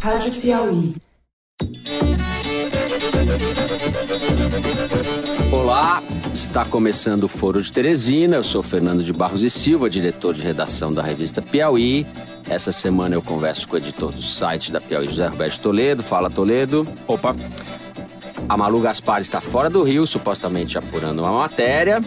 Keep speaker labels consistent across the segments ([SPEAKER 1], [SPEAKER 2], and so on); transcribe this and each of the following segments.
[SPEAKER 1] Rádio Piauí.
[SPEAKER 2] Olá, está começando o Foro de Teresina. Eu sou Fernando de Barros e Silva, diretor de redação da revista Piauí. Essa semana eu converso com o editor do site da Piauí, José Roberto Toledo. Fala, Toledo.
[SPEAKER 3] Opa.
[SPEAKER 2] A Malu Gaspar está fora do Rio, supostamente apurando uma matéria.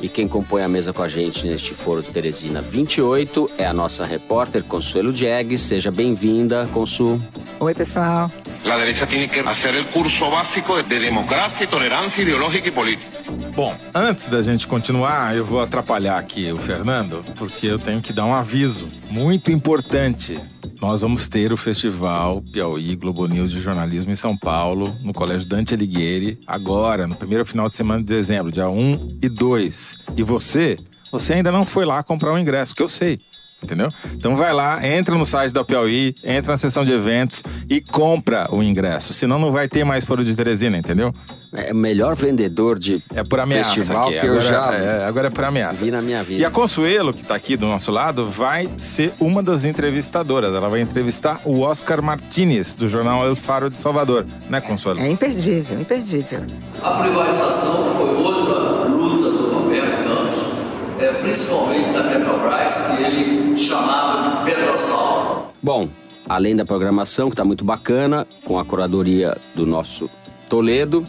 [SPEAKER 2] E quem compõe a mesa com a gente neste Foro de Teresina 28 é a nossa repórter Consuelo Diegues. Seja bem-vinda, Consu.
[SPEAKER 4] Oi, pessoal.
[SPEAKER 5] La derecha tiene que hacer el curso básico de democracia, tolerancia ideológica y política.
[SPEAKER 3] Bom, antes da gente continuar, eu vou atrapalhar aqui o Fernando, porque eu tenho que dar um aviso muito importante. Nós vamos ter o Festival Piauí Globo News de Jornalismo em São Paulo, no Colégio Dante Alighieri, agora, no primeiro final de semana de dezembro, dia 1 e 2. E você, você ainda não foi lá comprar o ingresso, que eu sei. Entendeu? Então vai lá, entra no site da Piauí, entra na seção de eventos e compra o ingresso. Senão não vai ter mais Foro de Teresina, entendeu?
[SPEAKER 2] É o melhor vendedor de
[SPEAKER 3] É por ameaça
[SPEAKER 2] festival
[SPEAKER 3] aqui.
[SPEAKER 2] que eu
[SPEAKER 3] agora,
[SPEAKER 2] já
[SPEAKER 3] é, agora é por ameaça.
[SPEAKER 2] vi na minha vida.
[SPEAKER 3] E a Consuelo, que está aqui do nosso lado, vai ser uma das entrevistadoras. Ela vai entrevistar o Oscar Martinez, do jornal El Faro de Salvador. Né, Consuelo?
[SPEAKER 4] É imperdível, imperdível.
[SPEAKER 6] A privatização foi outra luta do Roberto Campos, é, principalmente da Petrobras, que ele chamava de Petrosal.
[SPEAKER 2] Bom, além da programação, que está muito bacana, com a curadoria do nosso Toledo,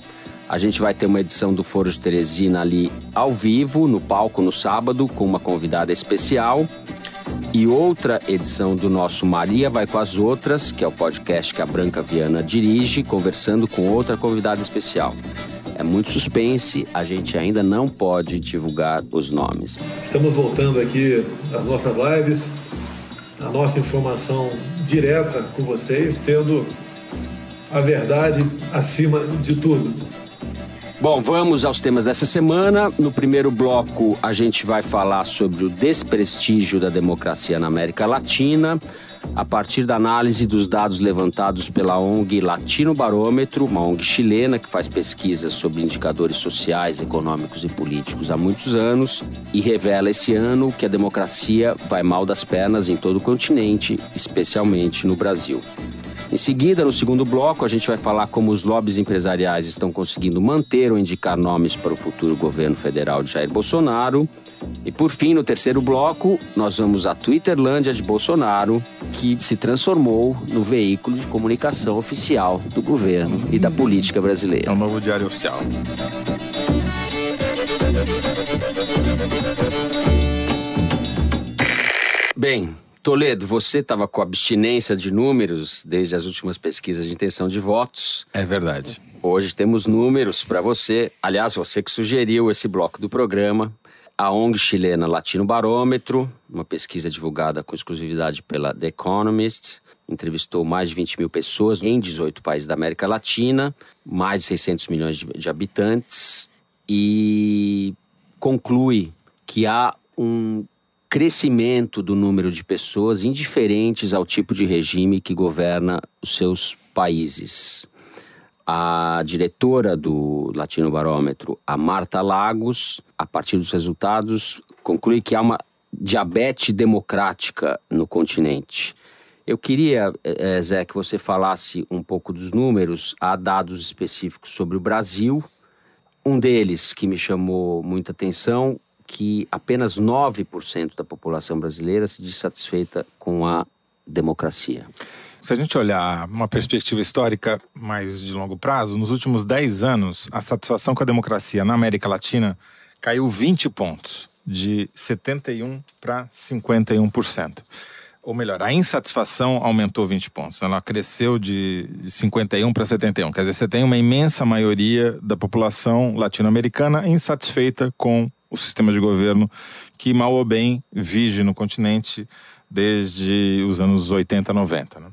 [SPEAKER 2] a gente vai ter uma edição do Foro de Teresina ali ao vivo, no palco, no sábado, com uma convidada especial. E outra edição do nosso Maria Vai com as Outras, que é o podcast que a Branca Viana dirige, conversando com outra convidada especial. É muito suspense, a gente ainda não pode divulgar os nomes.
[SPEAKER 7] Estamos voltando aqui às nossas lives, a nossa informação direta com vocês, tendo a verdade acima de tudo.
[SPEAKER 2] Bom, vamos aos temas dessa semana. No primeiro bloco, a gente vai falar sobre o desprestígio da democracia na América Latina, a partir da análise dos dados levantados pela ONG Latino Barômetro, uma ONG chilena que faz pesquisas sobre indicadores sociais, econômicos e políticos há muitos anos e revela esse ano que a democracia vai mal das pernas em todo o continente, especialmente no Brasil. Em seguida, no segundo bloco, a gente vai falar como os lobbies empresariais estão conseguindo manter ou indicar nomes para o futuro governo federal de Jair Bolsonaro. E por fim, no terceiro bloco, nós vamos à Twitterlândia de Bolsonaro, que se transformou no veículo de comunicação oficial do governo e da política
[SPEAKER 3] É
[SPEAKER 2] brasileira.
[SPEAKER 3] o novo diário oficial.
[SPEAKER 2] Bem, Toledo, você estava com abstinência de números desde as últimas pesquisas de intenção de votos.
[SPEAKER 3] É verdade.
[SPEAKER 2] Hoje temos números para você. Aliás, você que sugeriu esse bloco do programa. A ONG chilena Latino Barômetro, uma pesquisa divulgada com exclusividade pela The Economist, entrevistou mais de 20 mil pessoas em 18 países da América Latina, mais de 600 milhões de, de habitantes, e conclui que há um crescimento do número de pessoas indiferentes ao tipo de regime que governa os seus países. A diretora do Latino Barômetro, a Marta Lagos, a partir dos resultados, conclui que há uma diabetes democrática no continente. Eu queria, eh, Zé, que você falasse um pouco dos números. Há dados específicos sobre o Brasil. Um deles que me chamou muita atenção, que apenas 9% da população brasileira se diz satisfeita com a democracia.
[SPEAKER 3] Se a gente olhar uma perspectiva histórica mais de longo prazo, nos últimos 10 anos, a satisfação com a democracia na América Latina caiu 20 pontos, de 71% para 51%. Ou melhor, a insatisfação aumentou 20 pontos. Ela cresceu de de 51 para 71. Quer dizer, você tem uma imensa maioria da população latino-americana insatisfeita com o sistema de governo que, mal ou bem, vige no continente desde os anos 80, 90. Né?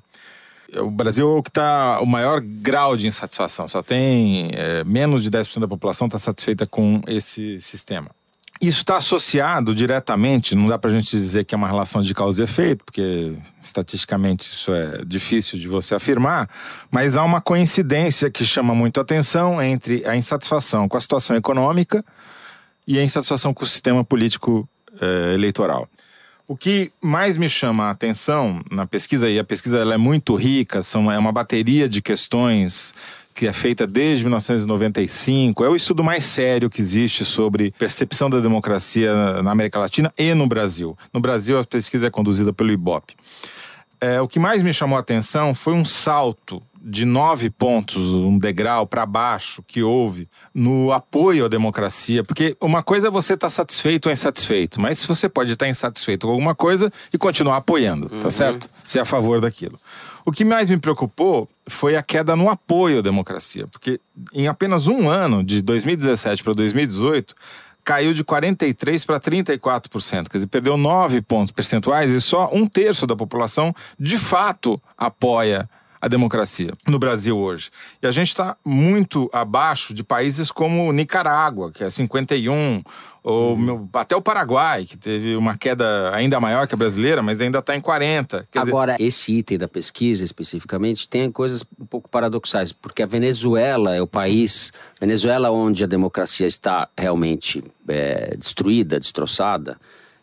[SPEAKER 3] O Brasil é o que está o maior grau de insatisfação. Só tem é, menos de 10% da população está satisfeita com esse sistema. Isso está associado diretamente, não dá para a gente dizer que é uma relação de causa e efeito, porque estatisticamente isso é difícil de você afirmar, mas há uma coincidência que chama muito a atenção entre a insatisfação com a situação econômica e a insatisfação com o sistema político eh, eleitoral. O que mais me chama a atenção na pesquisa, e a pesquisa ela é muito rica, são, é uma bateria de questões que é feita desde 1995, é o estudo mais sério que existe sobre percepção da democracia na América Latina e no Brasil. No Brasil, a pesquisa é conduzida pelo IBOP. É, o que mais me chamou a atenção foi um salto de nove pontos, um degrau para baixo que houve no apoio à democracia. Porque uma coisa é você estar tá satisfeito ou insatisfeito, mas você pode estar tá insatisfeito com alguma coisa e continuar apoiando, tá uhum. certo? Ser a favor daquilo. O que mais me preocupou foi a queda no apoio à democracia, porque em apenas um ano, de 2017 para 2018, caiu de 43% para 34%, quer dizer, perdeu 9 pontos percentuais e só um terço da população de fato apoia a democracia no Brasil hoje. E a gente está muito abaixo de países como Nicarágua, que é 51, ou uhum. meu, até o Paraguai, que teve uma queda ainda maior que a brasileira, mas ainda está em 40.
[SPEAKER 2] Quer Agora, dizer... esse item da pesquisa especificamente tem coisas um pouco paradoxais, porque a Venezuela é o país, Venezuela onde a democracia está realmente é, destruída, destroçada,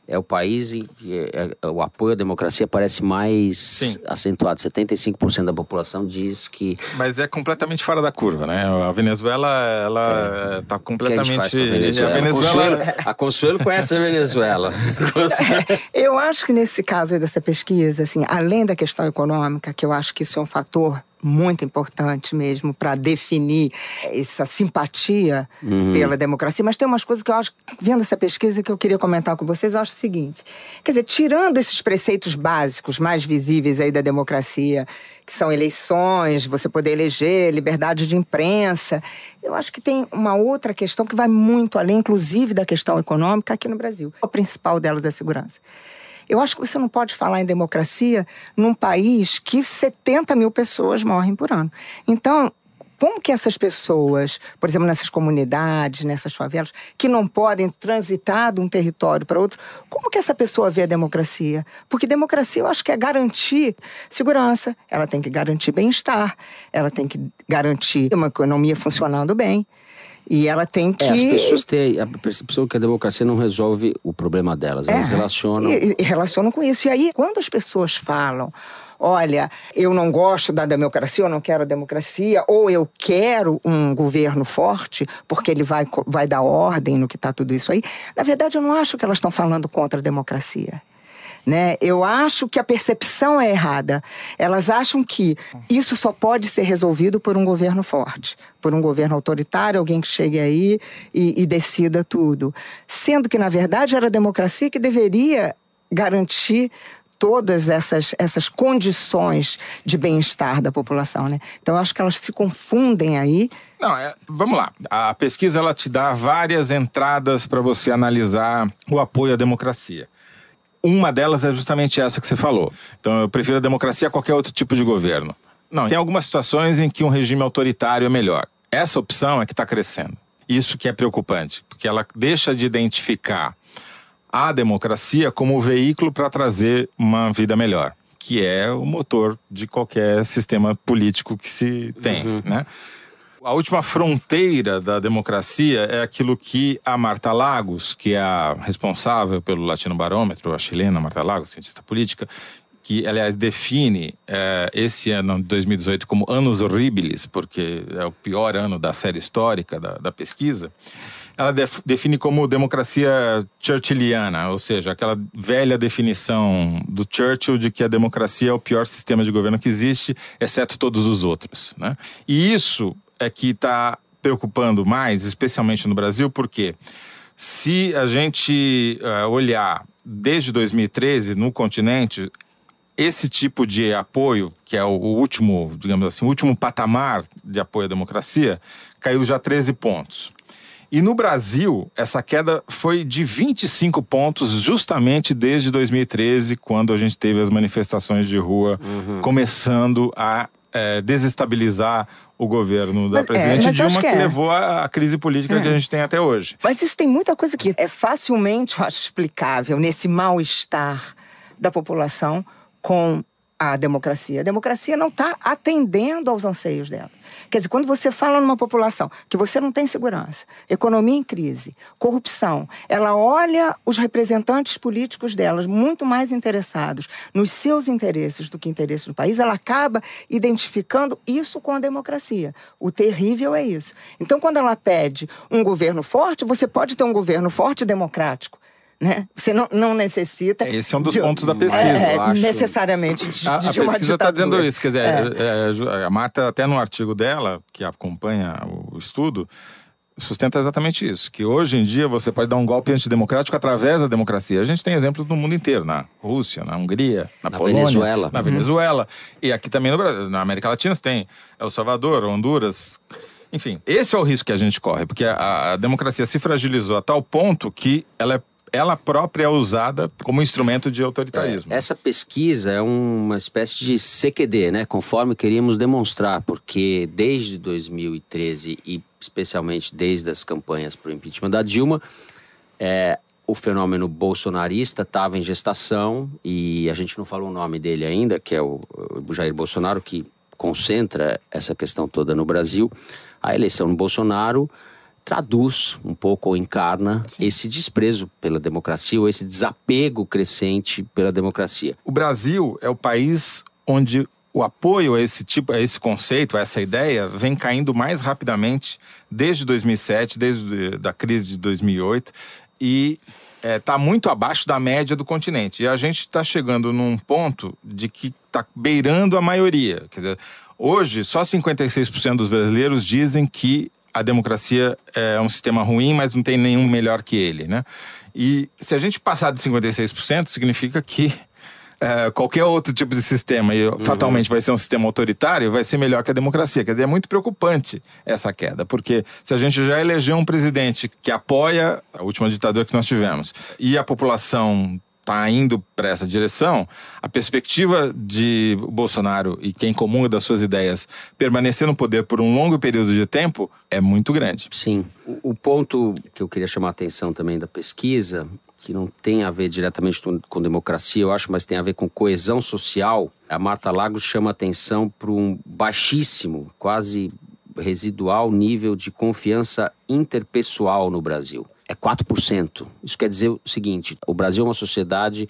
[SPEAKER 2] é o país em que é, é, o apoio à democracia parece mais Sim. acentuado. 75% da população diz que.
[SPEAKER 3] Mas é completamente fora da curva, né? A Venezuela, ela está é. completamente.
[SPEAKER 2] a, Venezuela? a, Venezuela... Consuelo, a Consuelo conhece a Venezuela.
[SPEAKER 4] eu acho que nesse caso aí dessa pesquisa, assim, além da questão econômica, que eu acho que isso é um fator muito importante mesmo para definir essa simpatia uhum. pela democracia. Mas tem umas coisas que eu acho, vendo essa pesquisa, que eu queria comentar com vocês, eu acho o seguinte: quer dizer, tirando esses preceitos básicos mais visíveis aí da democracia, que são eleições, você poder eleger, liberdade de imprensa, eu acho que tem uma outra questão que vai muito além, inclusive da questão econômica aqui no Brasil. O principal delas é a segurança. Eu acho que você não pode falar em democracia num país que 70 mil pessoas morrem por ano. Então, como que essas pessoas, por exemplo, nessas comunidades, nessas favelas, que não podem transitar de um território para outro, como que essa pessoa vê a democracia? Porque democracia eu acho que é garantir segurança, ela tem que garantir bem-estar, ela tem que garantir uma economia funcionando bem. E ela tem que. É,
[SPEAKER 2] as pessoas têm a percepção que a democracia não resolve o problema delas. Elas é, relacionam.
[SPEAKER 4] E, e relacionam com isso. E aí, quando as pessoas falam olha, eu não gosto da democracia, eu não quero a democracia, ou eu quero um governo forte, porque ele vai, vai dar ordem no que está tudo isso aí. Na verdade, eu não acho que elas estão falando contra a democracia. Né? Eu acho que a percepção é errada. Elas acham que isso só pode ser resolvido por um governo forte, por um governo autoritário, alguém que chegue aí e, e decida tudo. Sendo que, na verdade, era a democracia que deveria garantir todas essas, essas condições de bem-estar da população, né? Então, eu acho que elas se confundem aí.
[SPEAKER 3] Não, é, vamos lá. A pesquisa ela te dá várias entradas para você analisar o apoio à democracia. Uma delas é justamente essa que você falou. Então, eu prefiro a democracia a qualquer outro tipo de governo. Não, tem algumas situações em que um regime autoritário é melhor. Essa opção é que está crescendo. Isso que é preocupante, porque ela deixa de identificar a democracia como o veículo para trazer uma vida melhor, que é o motor de qualquer sistema político que se tem, uhum. né? A última fronteira da democracia é aquilo que a Marta Lagos, que é a responsável pelo Latino Barômetro, a chilena Marta Lagos, cientista política, que, aliás, define é, esse ano de 2018 como anos horribilis, porque é o pior ano da série histórica da, da pesquisa, ela def, define como democracia churchilliana, ou seja, aquela velha definição do Churchill de que a democracia é o pior sistema de governo que existe, exceto todos os outros. Né? E isso é que está preocupando mais, especialmente no Brasil, porque se a gente uh, olhar desde 2013 no continente, esse tipo de apoio, que é o último, digamos assim, o último patamar de apoio à democracia, caiu já 13 pontos. E no Brasil, essa queda foi de 25 pontos, justamente desde 2013, quando a gente teve as manifestações de rua uhum. começando a é, desestabilizar o governo da mas, é, presidente é, Dilma, que, que levou à crise política é. que a gente tem até hoje.
[SPEAKER 4] Mas isso tem muita coisa que é facilmente, eu acho, explicável nesse mal-estar da população com a democracia. A democracia não está atendendo aos anseios dela. Quer dizer, quando você fala numa população que você não tem segurança, economia em crise, corrupção, ela olha os representantes políticos delas muito mais interessados nos seus interesses do que interesses do país, ela acaba identificando isso com a democracia. O terrível é isso. Então, quando ela pede um governo forte, você pode ter um governo forte democrático. Né? Você não, não necessita.
[SPEAKER 3] Esse é um dos
[SPEAKER 4] de,
[SPEAKER 3] pontos da pesquisa.
[SPEAKER 4] É,
[SPEAKER 2] acho.
[SPEAKER 4] necessariamente de,
[SPEAKER 3] A, a
[SPEAKER 4] de uma
[SPEAKER 3] pesquisa está dizendo isso, quer dizer, é, é, a Marta, até no artigo dela, que acompanha o estudo, sustenta exatamente isso, que hoje em dia você pode dar um golpe antidemocrático através da democracia. A gente tem exemplos no mundo inteiro, na Rússia, na Hungria, na,
[SPEAKER 2] Na
[SPEAKER 3] Polônia,
[SPEAKER 2] Venezuela.
[SPEAKER 3] na Venezuela, e aqui também no Brasil, na América Latina você tem El Salvador, Honduras, enfim. Esse é o risco que a gente corre, porque a, a democracia se fragilizou a tal ponto que ela é ela própria é usada como instrumento de autoritarismo.
[SPEAKER 2] Essa pesquisa é uma espécie de CQD, né? Conforme queríamos demonstrar, porque desde 2013 e especialmente desde as campanhas para o impeachment da Dilma, é, o fenômeno bolsonarista estava em gestação e a gente não falou o nome dele ainda, que é o, o Jair Bolsonaro, que concentra essa questão toda no Brasil. A eleição do Bolsonaro traduz um pouco ou encarna esse desprezo pela democracia ou esse desapego crescente pela democracia.
[SPEAKER 3] O Brasil é o país onde o apoio a esse tipo, a esse conceito, a essa ideia, vem caindo mais rapidamente desde 2007, desde a crise de 2008 e está muito abaixo da média do continente. E a gente está chegando num ponto de que está beirando a maioria. Quer dizer, hoje só 56% dos brasileiros dizem que a democracia é um sistema ruim, mas não tem nenhum melhor que ele, né? E se a gente passar de 56%, significa que é, qualquer outro tipo de sistema, e fatalmente vai ser um sistema autoritário, vai ser melhor que a democracia. Quer dizer, é muito preocupante essa queda, porque se a gente já elegeu um presidente que apoia a última ditadura que nós tivemos, e a população está indo para essa direção, a perspectiva de Bolsonaro e quem comunga das suas ideias permanecer no poder por um longo período de tempo é muito grande.
[SPEAKER 2] Sim. O, o ponto que eu queria chamar a atenção também da pesquisa, que não tem a ver diretamente com, democracia, eu acho, mas tem a ver com coesão social, a Marta Lagos chama atenção para um baixíssimo, quase residual nível de confiança interpessoal no Brasil. É 4%. Isso quer dizer o seguinte: o Brasil é uma sociedade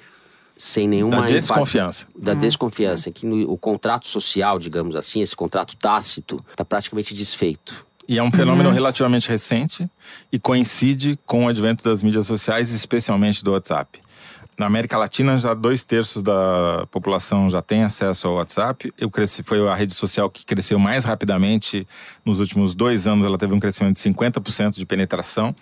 [SPEAKER 2] sem nenhuma
[SPEAKER 3] Da desconfiança.
[SPEAKER 2] empatia- da desconfiança, que no- o contrato social, digamos assim, esse contrato tácito, está praticamente desfeito.
[SPEAKER 3] E é um fenômeno relativamente recente e coincide com o advento das mídias sociais, especialmente do WhatsApp. Na América Latina, já dois terços da população já tem acesso ao WhatsApp. Eu cresci, foi a rede social que cresceu mais rapidamente nos últimos dois anos. Ela teve um crescimento de 50% de penetração.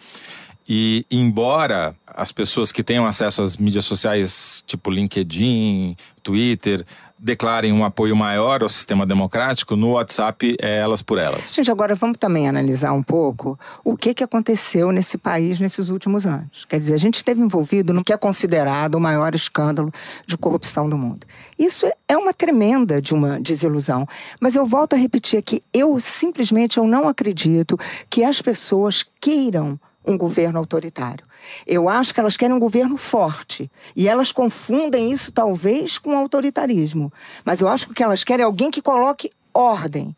[SPEAKER 3] E embora as pessoas que tenham acesso às mídias sociais, tipo LinkedIn, Twitter, declarem um apoio maior ao sistema democrático, no WhatsApp é elas por elas.
[SPEAKER 4] Gente, agora vamos também analisar um pouco o que, que aconteceu nesse país nesses últimos anos. Quer dizer, a gente esteve envolvido no que é considerado o maior escândalo de corrupção do mundo. Isso é uma tremenda de uma desilusão. Mas eu volto a repetir aqui, eu simplesmente eu não acredito que as pessoas queiram um governo autoritário. Eu acho que elas querem um governo forte. E elas confundem isso, talvez, com autoritarismo. Mas eu acho que o que elas querem é alguém que coloque ordem,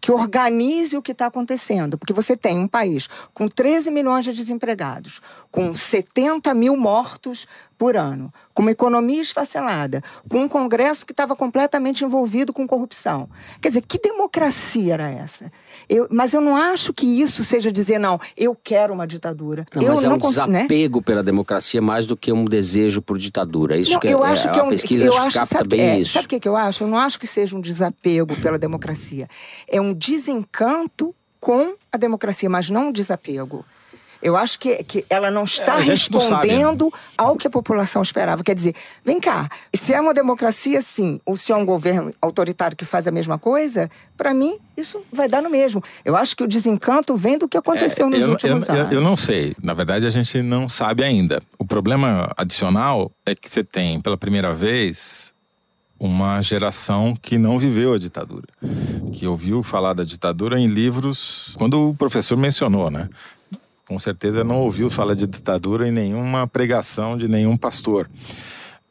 [SPEAKER 4] que organize o que está acontecendo. Porque você tem um país com 13 milhões de desempregados, com 70 mil mortos por ano, com uma economia esfacelada, com um Congresso que estava completamente envolvido com corrupção. Quer dizer, que democracia era essa? Eu, mas eu não acho que isso seja dizer, não, eu quero uma ditadura.
[SPEAKER 2] Não,
[SPEAKER 4] eu
[SPEAKER 2] mas é um
[SPEAKER 4] cons- né?
[SPEAKER 2] desapego pela democracia mais do que um desejo por ditadura. Isso
[SPEAKER 4] Não,
[SPEAKER 2] que é,
[SPEAKER 4] eu acho
[SPEAKER 2] é,
[SPEAKER 4] que é
[SPEAKER 2] a
[SPEAKER 4] um,
[SPEAKER 2] pesquisa
[SPEAKER 4] eu
[SPEAKER 2] acho, capta
[SPEAKER 4] sabe,
[SPEAKER 2] bem
[SPEAKER 4] é,
[SPEAKER 2] isso.
[SPEAKER 4] Sabe o que, que eu acho? Eu não acho que seja um desapego pela democracia. É um desencanto com a democracia, mas não um desapego. Eu acho que, que ela não está
[SPEAKER 3] não sabe, né?
[SPEAKER 4] respondendo ao que a população esperava. Quer dizer, vem cá, se é uma democracia, sim, ou se é um governo autoritário que faz a mesma coisa, para mim, isso vai dar no mesmo. Eu acho que o desencanto vem do que aconteceu nos
[SPEAKER 3] É, eu,
[SPEAKER 4] últimos
[SPEAKER 3] eu, eu-
[SPEAKER 4] anos.
[SPEAKER 3] eu não sei. Na verdade, a gente não sabe ainda. O problema adicional é que você tem, pela primeira vez, uma geração que não viveu a ditadura. Que ouviu falar da ditadura em livros quando o professor mencionou, né? Com certeza não ouviu falar de ditadura em nenhuma pregação de nenhum pastor.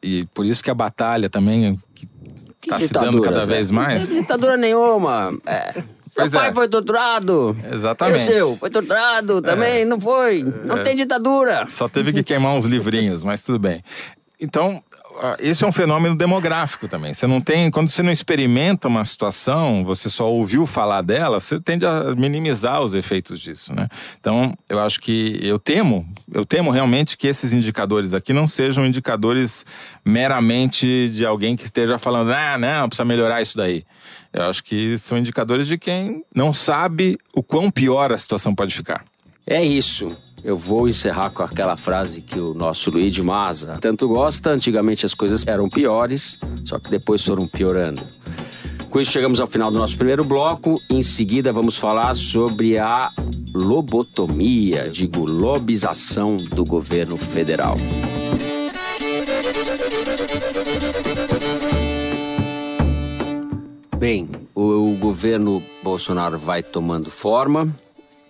[SPEAKER 3] E por isso que a batalha também, Está se dando cada vez mais?
[SPEAKER 2] Não tem ditadura nenhuma. É. Seu
[SPEAKER 3] Pois
[SPEAKER 2] pai
[SPEAKER 3] é.
[SPEAKER 2] foi torturado.
[SPEAKER 3] Exatamente.
[SPEAKER 2] E o seu? Foi torturado também? Não foi? Não tem ditadura.
[SPEAKER 3] Só teve que queimar uns livrinhos, mas tudo bem. Então, esse é um fenômeno demográfico também. Você não tem, quando você não experimenta uma situação, você só ouviu falar dela, você tende a minimizar os efeitos disso, né? Então, eu acho que eu temo, eu temo realmente que esses indicadores aqui não sejam indicadores meramente de alguém que esteja falando, ah, não, precisa melhorar isso daí. Eu acho que são indicadores de quem não sabe o quão pior a situação pode ficar.
[SPEAKER 2] É isso. Eu vou encerrar com aquela frase que o nosso Luigi Maza tanto gosta. Antigamente as coisas eram piores, só que depois foram piorando. Com isso chegamos ao final do nosso primeiro bloco. Em seguida vamos falar sobre a lobotomia, digo, lobização do governo federal. Bem, o governo Bolsonaro vai tomando forma.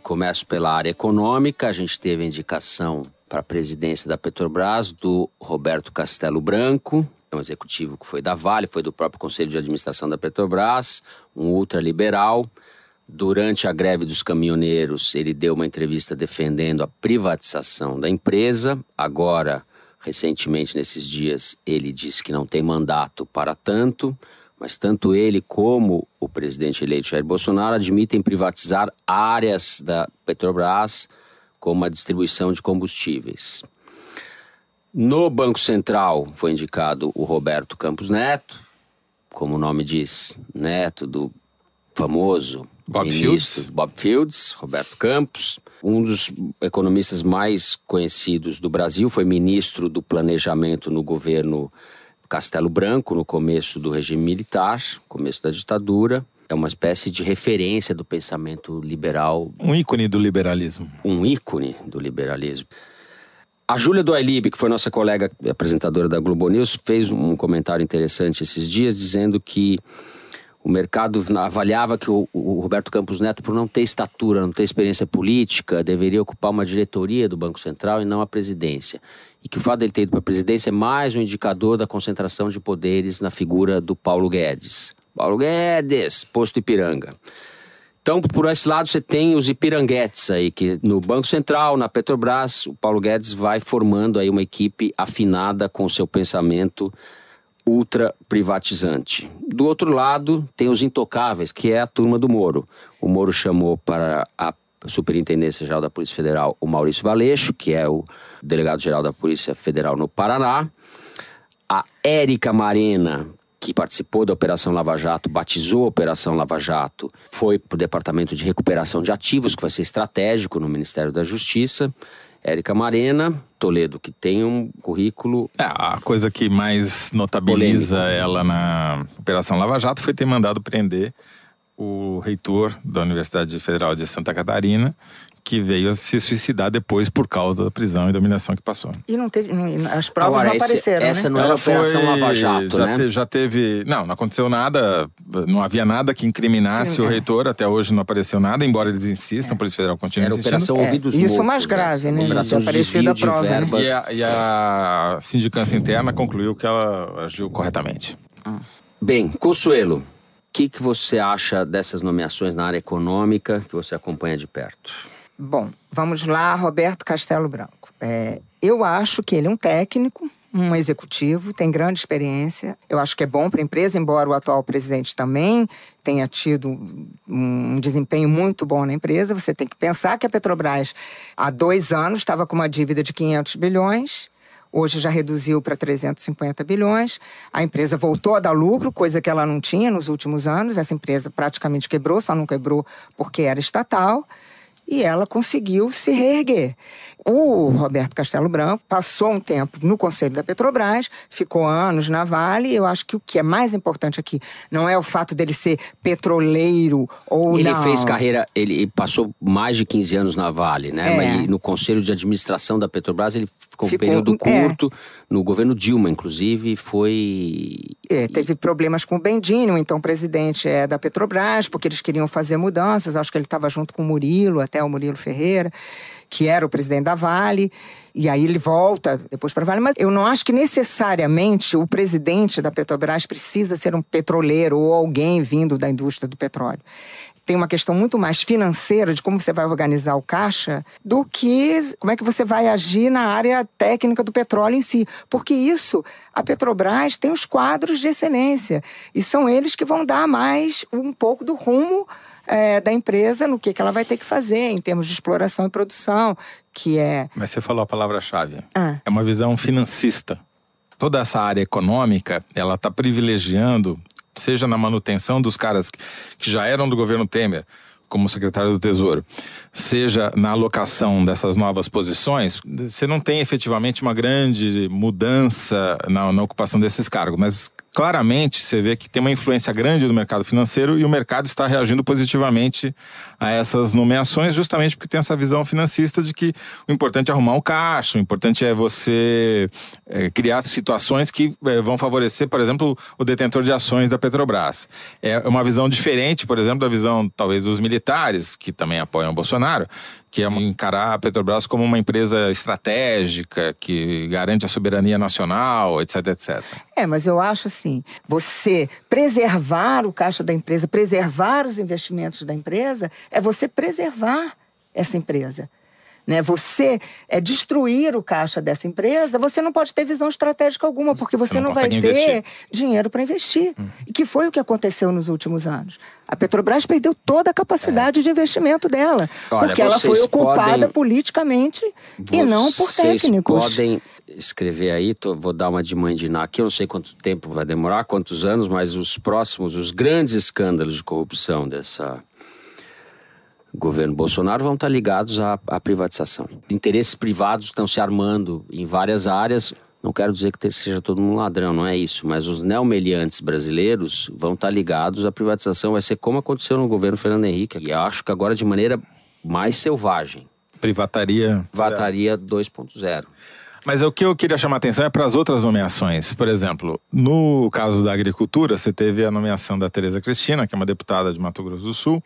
[SPEAKER 2] Começo pela área econômica. A gente teve a indicação para a presidência da Petrobras do Roberto Castelo Branco, um executivo que foi da Vale, foi do próprio Conselho de Administração da Petrobras, um ultraliberal. Durante a greve dos caminhoneiros, ele deu uma entrevista defendendo a privatização da empresa. Agora, recentemente, nesses dias, ele disse que não tem mandato para tanto, mas tanto ele como o presidente eleito Jair Bolsonaro admitem privatizar áreas da Petrobras, como a distribuição de combustíveis. No Banco Central foi indicado o Roberto Campos Neto, como o nome diz, neto do famoso
[SPEAKER 3] Bob
[SPEAKER 2] ministro
[SPEAKER 3] Fields.
[SPEAKER 2] Bob Fields, Roberto Campos, um dos economistas mais conhecidos do Brasil, foi ministro do Planejamento no governo Castelo Branco, no começo do regime militar, começo da ditadura. É uma espécie de referência do pensamento liberal
[SPEAKER 3] Um ícone do liberalismo.
[SPEAKER 2] um ícone do liberalismo. A Júlia Doilib, que foi nossa colega apresentadora da Globo News, fez um comentário interessante esses dias, dizendo que o mercado avaliava que o, o Roberto Campos Neto, por não ter estatura, não ter experiência política, deveria ocupar uma diretoria do Banco Central e não a presidência. E que o fato dele ter ido para a presidência é mais um indicador da concentração de poderes na figura do Paulo Guedes. Paulo Guedes, posto Ipiranga. Então, por esse lado, você tem os ipiranguetes aí, que no Banco Central, na Petrobras, o Paulo Guedes vai formando aí uma equipe afinada com seu pensamento ultra privatizante. Do outro lado, tem os intocáveis, que é a turma do Moro. O Moro chamou para a Superintendência Geral da Polícia Federal o Maurício Valeixo, que é o delegado-geral da Polícia Federal no Paraná. A Érica Marena, que participou da Operação Lava Jato, batizou a Operação Lava Jato, foi para o Departamento de Recuperação de Ativos, que vai ser estratégico no Ministério da Justiça. Érica Marena, Toledo, que tem um currículo
[SPEAKER 3] É, a coisa que mais notabiliza ela na Operação Lava Jato foi ter mandado prender o reitor da Universidade Federal de Santa Catarina, que veio a se suicidar depois por causa da prisão e da humilhação que passou.
[SPEAKER 4] E não teve. as provas
[SPEAKER 2] Agora,
[SPEAKER 4] não
[SPEAKER 2] esse-
[SPEAKER 4] apareceram,
[SPEAKER 2] essa
[SPEAKER 4] né?
[SPEAKER 2] não era a Operação Lava Jato,
[SPEAKER 3] já,
[SPEAKER 2] né?
[SPEAKER 3] te- já teve. Não, não aconteceu nada. Não havia nada que incriminasse
[SPEAKER 4] É.
[SPEAKER 3] o reitor. Até hoje não apareceu nada, embora eles insistam, a Polícia Federal continue
[SPEAKER 2] era
[SPEAKER 3] insistindo.
[SPEAKER 2] Operação
[SPEAKER 4] É,
[SPEAKER 2] Ouvidos
[SPEAKER 4] isso
[SPEAKER 2] Mortos,
[SPEAKER 4] mais grave, né?
[SPEAKER 2] Operação
[SPEAKER 4] De aparecido
[SPEAKER 2] desvio
[SPEAKER 4] a
[SPEAKER 2] de
[SPEAKER 4] prova, né?
[SPEAKER 2] verbas.
[SPEAKER 3] E a, e a sindicância interna concluiu que ela agiu corretamente.
[SPEAKER 2] Bem, Consuelo, o que, que você acha dessas nomeações na área econômica que você acompanha de perto?
[SPEAKER 4] Bom, vamos lá, Roberto Castelo Branco. É, eu acho que ele é um técnico, um executivo, tem grande experiência. Eu acho que é bom para a empresa, embora o atual presidente também tenha tido um desempenho muito bom na empresa. Você tem que pensar que a Petrobras, há dois anos, estava com uma dívida de 500 bilhões. Hoje já reduziu para 350 bilhões. A empresa voltou a dar lucro, coisa que ela não tinha nos últimos anos. Essa empresa praticamente quebrou, só não quebrou porque era estatal e ela conseguiu se reerguer. O Roberto Castelo Branco passou um tempo no Conselho da Petrobras, ficou anos na Vale. Eu acho que o que é mais importante aqui não é o fato dele ser petroleiro ou
[SPEAKER 2] ele
[SPEAKER 4] não.
[SPEAKER 2] fez carreira, ele passou mais de 15 anos na Vale, né?
[SPEAKER 4] É.
[SPEAKER 2] Mas no Conselho de Administração da Petrobras ele ficou um
[SPEAKER 4] Ficou-
[SPEAKER 2] período
[SPEAKER 4] é.
[SPEAKER 2] curto, no governo Dilma, inclusive, foi.
[SPEAKER 4] É, teve problemas com o Bendini, o então presidente é da Petrobras, porque eles queriam fazer mudanças. Acho que ele estava junto com o Murilo, até até o Murilo Ferreira, que era o presidente da Vale, e aí ele volta depois para a Vale. Mas eu não acho que necessariamente o presidente da Petrobras precisa ser um petroleiro ou alguém vindo da indústria do petróleo tem uma questão muito mais financeira de como você vai organizar o caixa do que como é que você vai agir na área técnica do petróleo em si. Porque isso, a Petrobras tem os quadros de excelência e são eles que vão dar mais um pouco do rumo é, da empresa no que, que ela vai ter que fazer em termos de exploração e produção, que é.
[SPEAKER 3] Mas você falou a palavra-chave. Ah. É uma visão financista. Toda essa área econômica, ela está privilegiando seja na manutenção dos caras que já eram do governo Temer, como secretário do Tesouro, seja na alocação dessas novas posições, você não tem efetivamente uma grande mudança na, na ocupação desses cargos, mas claramente você vê que tem uma influência grande do mercado financeiro e o mercado está reagindo positivamente a essas nomeações, justamente porque tem essa visão financista de que o importante é arrumar o caixa, o importante é você é, criar situações que é, vão favorecer, por exemplo, o detentor de ações da Petrobras. É uma visão diferente, por exemplo, da visão talvez dos militares, que também apoiam o Bolsonaro, que é encarar a Petrobras como uma empresa estratégica que garante a soberania nacional, etc, etc.
[SPEAKER 4] É, mas eu acho assim, você preservar o caixa da empresa, preservar os investimentos da empresa, é você preservar essa empresa né? Você é, destruir o caixa dessa empresa, você não pode ter visão estratégica alguma, porque você, você não, não vai ter dinheiro para investir. Hum. E que foi o que aconteceu nos últimos anos. A Petrobras perdeu toda a capacidade é. de investimento dela, Olha, porque ela foi ocupada podem... politicamente e não por técnicos.
[SPEAKER 2] Vocês podem escrever aí, tô, vou dar uma de mãe de aqui, eu não sei quanto tempo vai demorar, quantos anos, mas os próximos, os grandes escândalos de corrupção dessa governo Bolsonaro vão estar ligados à, à privatização. Interesses privados estão se armando em várias áreas. Não quero dizer que seja todo mundo ladrão, não é isso, mas os neomeliantes brasileiros vão estar ligados à privatização. Vai ser como aconteceu no governo Fernando Henrique, e acho que agora de maneira mais selvagem.
[SPEAKER 3] Privataria.
[SPEAKER 2] Privataria 2.0.
[SPEAKER 3] Mas o que eu queria chamar a atenção é para as outras nomeações. Por exemplo, no caso da agricultura, você teve a nomeação da Tereza Cristina, que é uma deputada de Mato Grosso do Sul,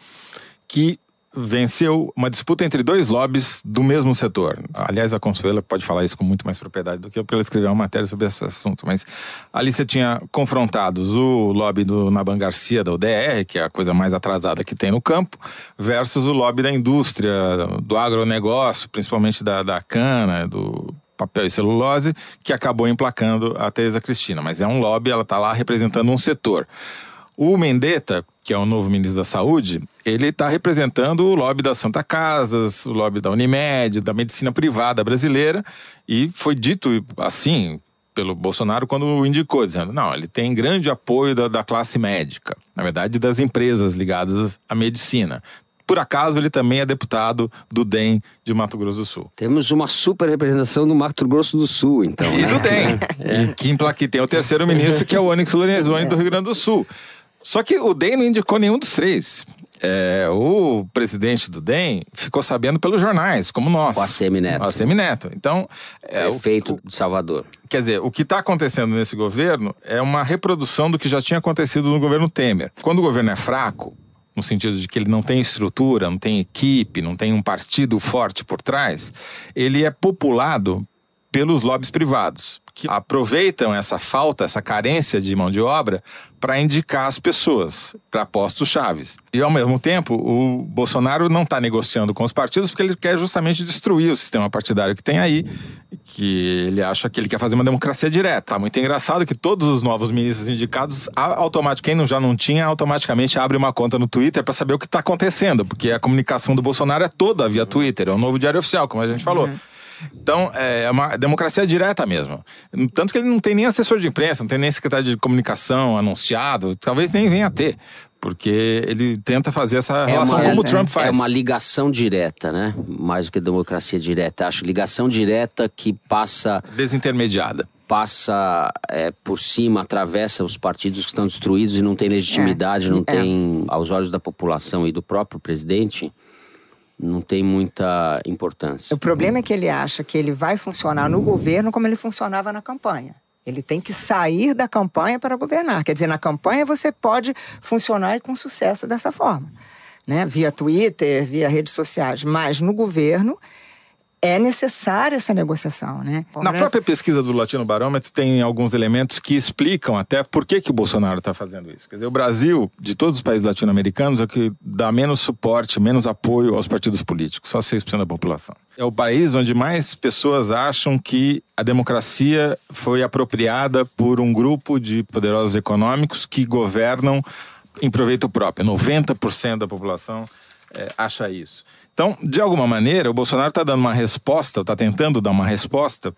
[SPEAKER 3] que venceu uma disputa entre dois lobbies do mesmo setor. Aliás, a Consuela pode falar isso com muito mais propriedade do que eu, porque ela escreveu uma matéria sobre esse assunto. Mas ali você tinha confrontados o lobby do Naban Garcia, da UDR, que é a coisa mais atrasada que tem no campo, versus o lobby da indústria, do agronegócio, principalmente da, da cana, do papel e celulose, que acabou emplacando a Teresa Cristina. Mas é um lobby, ela está lá representando um setor. O Mendetta, que é o novo ministro da Saúde, ele está representando o lobby das Santa Casas, o lobby da Unimed, da medicina privada brasileira, e foi dito assim pelo Bolsonaro quando o indicou, dizendo: não, ele tem grande apoio da, da classe médica, na verdade, das empresas ligadas à medicina. Por acaso, ele também é deputado do DEM de Mato Grosso do Sul.
[SPEAKER 2] Temos uma super representação do Mato Grosso do Sul, então.
[SPEAKER 3] E né? do DEM. é. E que, que tem o terceiro ministro, que é o Onyx Lorenzoni, do Rio Grande do Sul. Só que o DEM não indicou nenhum dos três. É, o presidente do DEM ficou sabendo pelos jornais, como nós.
[SPEAKER 2] O ACM Neto.
[SPEAKER 3] O ACM Neto. Então.
[SPEAKER 2] É, o feito de Salvador.
[SPEAKER 3] Quer dizer, o que está acontecendo nesse governo é uma reprodução do que já tinha acontecido no governo Temer. Quando o governo é fraco, no sentido de que ele não tem estrutura, não tem equipe, não tem um partido forte por trás, ele é populado pelos lobbies privados, que aproveitam essa falta, essa carência de mão de obra para indicar as pessoas para postos chaves. E ao mesmo tempo, o Bolsonaro não está negociando com os partidos porque ele quer justamente destruir o sistema partidário que tem aí, que ele acha que ele quer fazer uma democracia direta. Tá muito engraçado que todos os novos ministros indicados, automaticamente, quem já não tinha, automaticamente abre uma conta no Twitter para saber o que está acontecendo, porque a comunicação do Bolsonaro é toda via Twitter, é o novo diário oficial, como a gente falou. Uhum. Então, é uma democracia direta mesmo. Tanto que ele não tem nem assessor de imprensa, não tem nem secretário de comunicação anunciado, talvez nem venha a ter. Porque ele tenta fazer essa é relação uma, como o Trump faz.
[SPEAKER 2] É uma ligação direta, né? Mais do que democracia direta. Acho ligação direta que passa.
[SPEAKER 3] Desintermediada
[SPEAKER 2] passa é, por cima, atravessa os partidos que estão destruídos e não tem legitimidade, é, não é. tem, aos olhos da população e do próprio presidente, não tem muita importância.
[SPEAKER 4] O problema é que ele acha que ele vai funcionar no governo como ele funcionava na campanha. Ele tem que sair da campanha para governar. Quer dizer, na campanha você pode funcionar com sucesso dessa forma. né, via Twitter, via redes sociais, mas no governo é necessária essa negociação, né?
[SPEAKER 3] Na própria pesquisa do Latino Barômetro tem alguns elementos que explicam até por que, que o Bolsonaro está fazendo isso. Quer dizer, o Brasil, de todos os países latino-americanos, é o que dá menos suporte, menos apoio aos partidos políticos, só 6% da população. É o país onde mais pessoas acham que a democracia foi apropriada por um grupo de poderosos econômicos que governam em proveito próprio. 90% da população é, acha isso. Então, de alguma maneira, o Bolsonaro está dando uma resposta, está tentando dar uma resposta